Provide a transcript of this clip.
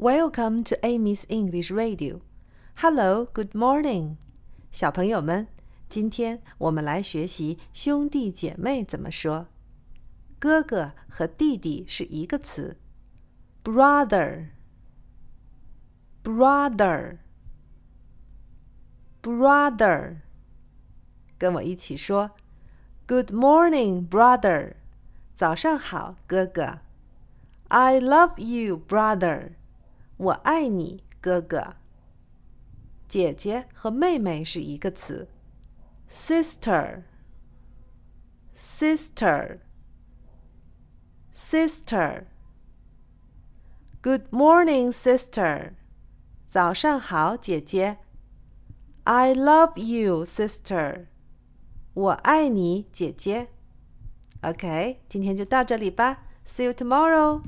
Welcome to Amy's English Radio. Hello, good morning. 小朋友们，今天我们来学习兄弟姐妹怎么说。哥哥和弟弟是一个词，brother。brother。brother。跟我一起说，Good morning, brother. 早上好，哥哥。I love you, brother. 我爱你，哥哥。姐姐和妹妹是一个词，sister。sister。sister。Good morning, sister. 早上好，姐姐。I love you, sister. 我爱你，姐姐。OK，今天就到这里吧。See you tomorrow.